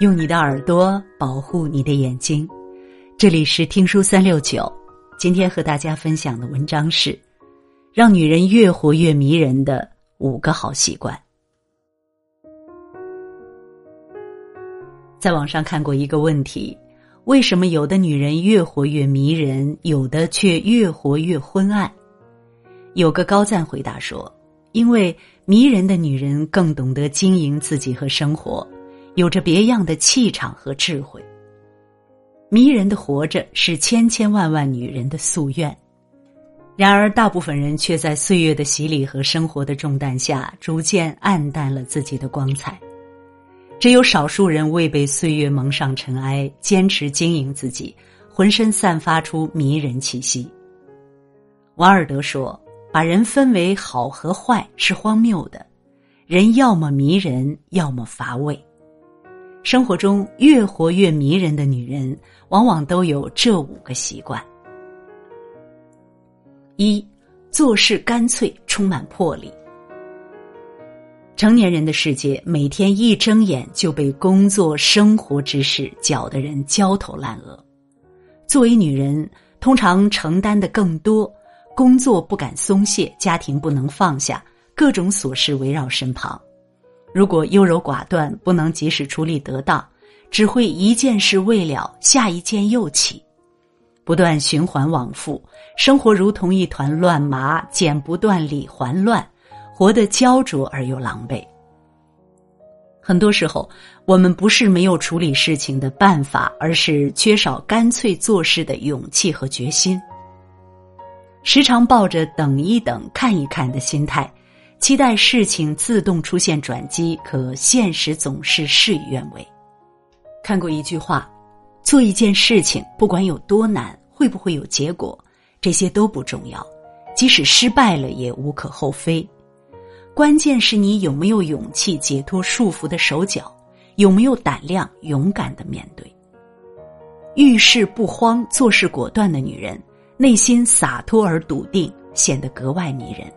用你的耳朵保护你的眼睛，这里是听书三六九。今天和大家分享的文章是：让女人越活越迷人的五个好习惯。在网上看过一个问题：为什么有的女人越活越迷人，有的却越活越昏暗？有个高赞回答说：因为迷人的女人更懂得经营自己和生活。有着别样的气场和智慧，迷人的活着是千千万万女人的夙愿。然而，大部分人却在岁月的洗礼和生活的重担下，逐渐暗淡了自己的光彩。只有少数人未被岁月蒙上尘埃，坚持经营自己，浑身散发出迷人气息。王尔德说：“把人分为好和坏是荒谬的，人要么迷人，要么乏味。”生活中越活越迷人的女人，往往都有这五个习惯：一、做事干脆，充满魄力。成年人的世界，每天一睁眼就被工作、生活之事搅得人焦头烂额。作为女人，通常承担的更多，工作不敢松懈，家庭不能放下，各种琐事围绕身旁。如果优柔寡断，不能及时处理得当，只会一件事未了，下一件又起，不断循环往复，生活如同一团乱麻，剪不断，理还乱，活得焦灼而又狼狈。很多时候，我们不是没有处理事情的办法，而是缺少干脆做事的勇气和决心，时常抱着等一等、看一看的心态。期待事情自动出现转机，可现实总是事与愿违。看过一句话：做一件事情，不管有多难，会不会有结果，这些都不重要。即使失败了，也无可厚非。关键是你有没有勇气解脱束缚的手脚，有没有胆量勇敢的面对。遇事不慌、做事果断的女人，内心洒脱而笃定，显得格外迷人。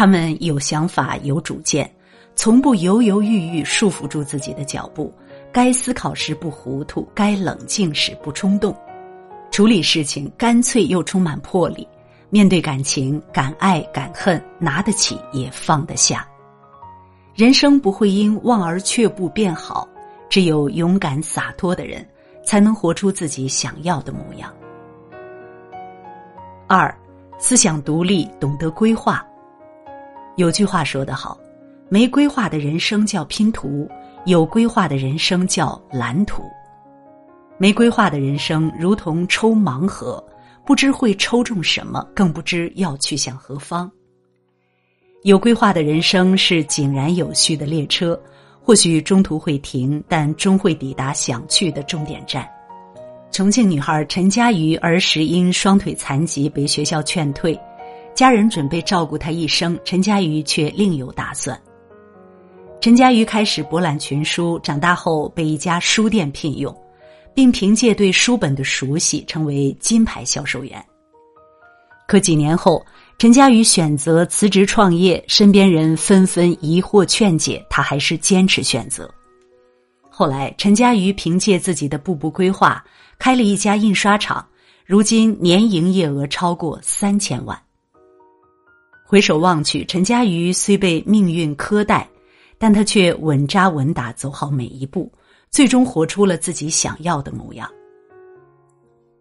他们有想法、有主见，从不犹犹豫豫束缚住自己的脚步。该思考时不糊涂，该冷静时不冲动，处理事情干脆又充满魄力。面对感情，敢爱敢恨，拿得起也放得下。人生不会因望而却步变好，只有勇敢洒脱的人，才能活出自己想要的模样。二，思想独立，懂得规划。有句话说得好，没规划的人生叫拼图，有规划的人生叫蓝图。没规划的人生如同抽盲盒，不知会抽中什么，更不知要去向何方。有规划的人生是井然有序的列车，或许中途会停，但终会抵达想去的终点站。重庆女孩陈佳瑜儿时因双腿残疾被学校劝退。家人准备照顾他一生，陈佳瑜却另有打算。陈佳瑜开始博览群书，长大后被一家书店聘用，并凭借对书本的熟悉成为金牌销售员。可几年后，陈佳瑜选择辞职创业，身边人纷纷疑惑劝解，他还是坚持选择。后来，陈佳瑜凭借自己的步步规划，开了一家印刷厂，如今年营业额超过三千万。回首望去，陈佳瑜虽被命运苛待，但他却稳扎稳打走好每一步，最终活出了自己想要的模样。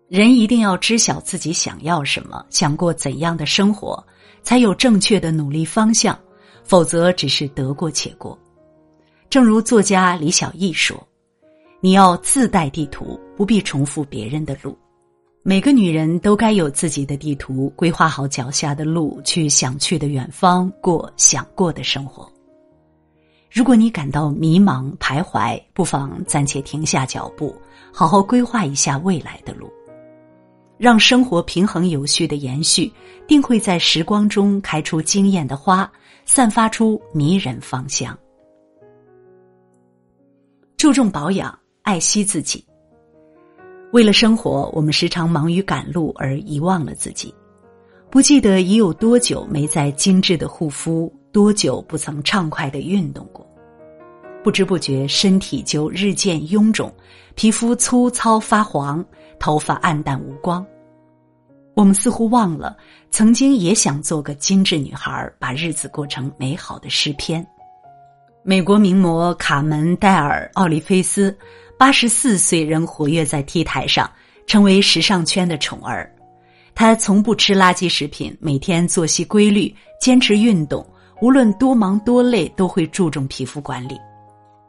人一定要知晓自己想要什么，想过怎样的生活，才有正确的努力方向，否则只是得过且过。正如作家李小艺说：“你要自带地图，不必重复别人的路。”每个女人都该有自己的地图，规划好脚下的路，去想去的远方，过想过的生活。如果你感到迷茫徘徊，不妨暂且停下脚步，好好规划一下未来的路，让生活平衡有序的延续，定会在时光中开出惊艳的花，散发出迷人芳香。注重保养，爱惜自己。为了生活，我们时常忙于赶路而遗忘了自己，不记得已有多久没在精致的护肤，多久不曾畅快的运动过。不知不觉身体就日渐臃肿，皮肤粗糙发黄，头发暗淡无光。我们似乎忘了，曾经也想做个精致女孩，把日子过成美好的诗篇。美国名模卡门戴尔·奥利菲斯，八十四岁仍活跃在 T 台上，成为时尚圈的宠儿。她从不吃垃圾食品，每天作息规律，坚持运动，无论多忙多累，都会注重皮肤管理。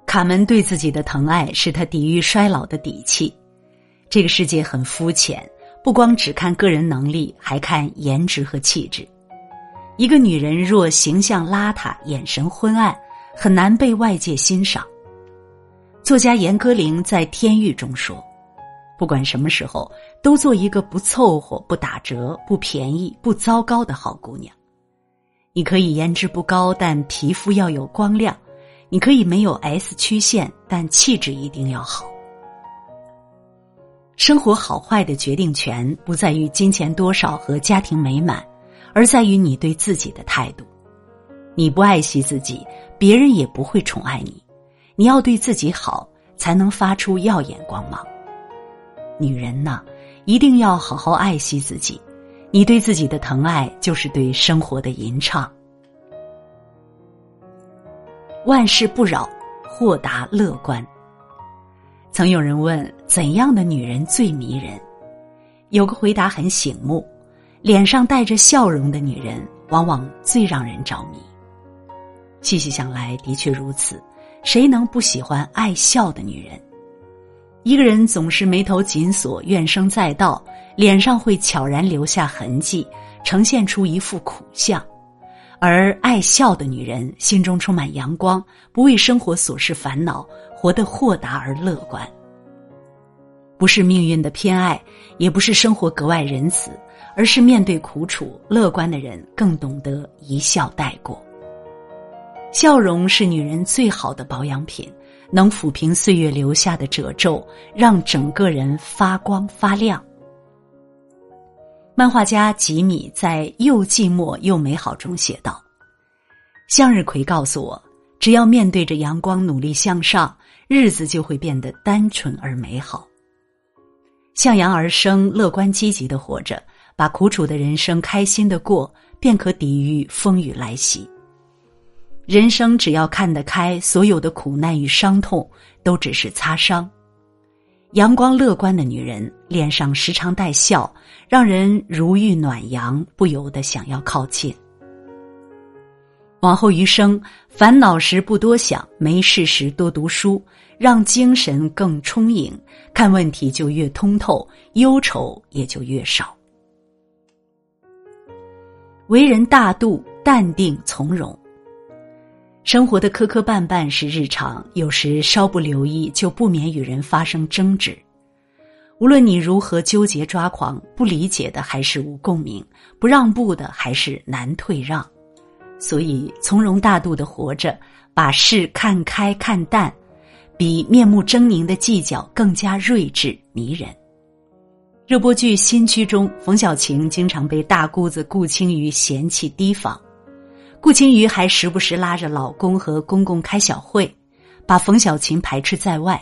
卡门对自己的疼爱是她抵御衰老的底气。这个世界很肤浅。不光只看个人能力，还看颜值和气质。一个女人若形象邋遢、眼神昏暗，很难被外界欣赏。作家严歌苓在《天域》中说：“不管什么时候，都做一个不凑合、不打折、不便宜、不糟糕的好姑娘。你可以颜值不高，但皮肤要有光亮；你可以没有 S 曲线，但气质一定要好。”生活好坏的决定权不在于金钱多少和家庭美满，而在于你对自己的态度。你不爱惜自己，别人也不会宠爱你。你要对自己好，才能发出耀眼光芒。女人呢，一定要好好爱惜自己。你对自己的疼爱，就是对生活的吟唱。万事不扰，豁达乐观。曾有人问怎样的女人最迷人，有个回答很醒目：脸上带着笑容的女人往往最让人着迷。细细想来，的确如此。谁能不喜欢爱笑的女人？一个人总是眉头紧锁、怨声载道，脸上会悄然留下痕迹，呈现出一副苦相；而爱笑的女人心中充满阳光，不为生活琐事烦恼。活得豁达而乐观，不是命运的偏爱，也不是生活格外仁慈，而是面对苦楚，乐观的人更懂得一笑带过。笑容是女人最好的保养品，能抚平岁月留下的褶皱，让整个人发光发亮。漫画家吉米在《又寂寞又美好》中写道：“向日葵告诉我，只要面对着阳光，努力向上。”日子就会变得单纯而美好。向阳而生，乐观积极的活着，把苦楚的人生开心的过，便可抵御风雨来袭。人生只要看得开，所有的苦难与伤痛都只是擦伤。阳光乐观的女人，脸上时常带笑，让人如遇暖阳，不由得想要靠近。往后余生，烦恼时不多想，没事时多读书，让精神更充盈，看问题就越通透，忧愁也就越少。为人大度、淡定、从容。生活的磕磕绊绊是日常，有时稍不留意，就不免与人发生争执。无论你如何纠结抓狂，不理解的还是无共鸣，不让步的还是难退让。所以，从容大度的活着，把事看开看淡，比面目狰狞的计较更加睿智迷人。热播剧《新居》中，冯小晴经常被大姑子顾青瑜嫌弃提防，顾青瑜还时不时拉着老公和公公开小会，把冯小琴排斥在外。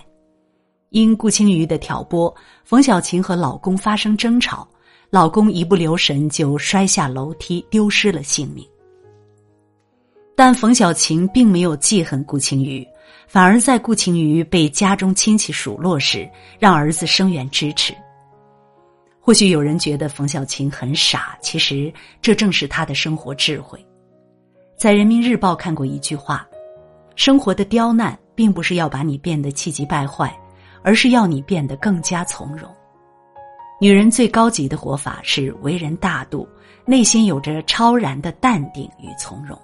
因顾青瑜的挑拨，冯小琴和老公发生争吵，老公一不留神就摔下楼梯，丢失了性命。但冯小琴并没有记恨顾青瑜，反而在顾青瑜被家中亲戚数落时，让儿子声援支持。或许有人觉得冯小琴很傻，其实这正是她的生活智慧。在人民日报看过一句话：“生活的刁难，并不是要把你变得气急败坏，而是要你变得更加从容。”女人最高级的活法是为人大度，内心有着超然的淡定与从容。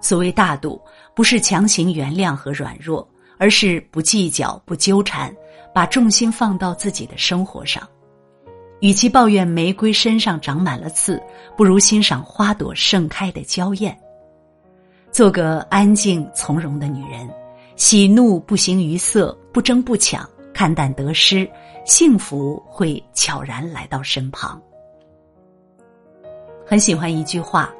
所谓大度，不是强行原谅和软弱，而是不计较、不纠缠，把重心放到自己的生活上。与其抱怨玫瑰身上长满了刺，不如欣赏花朵盛开的娇艳。做个安静从容的女人，喜怒不形于色，不争不抢，看淡得失，幸福会悄然来到身旁。很喜欢一句话。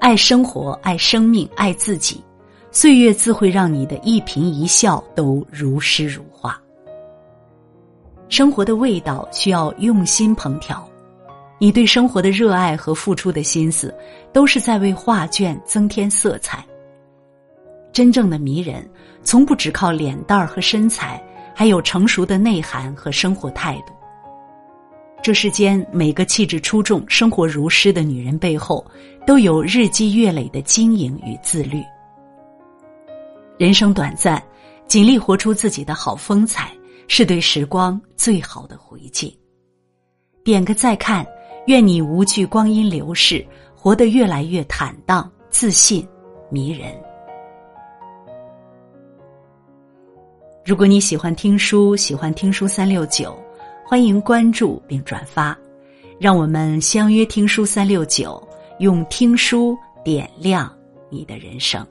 爱生活，爱生命，爱自己，岁月自会让你的一颦一笑都如诗如画。生活的味道需要用心烹调，你对生活的热爱和付出的心思，都是在为画卷增添色彩。真正的迷人，从不只靠脸蛋儿和身材，还有成熟的内涵和生活态度。这世间每个气质出众、生活如诗的女人背后，都有日积月累的经营与自律。人生短暂，尽力活出自己的好风采。是对时光最好的回敬。点个再看，愿你无惧光阴流逝，活得越来越坦荡、自信、迷人。如果你喜欢听书，喜欢听书三六九，欢迎关注并转发，让我们相约听书三六九，用听书点亮你的人生。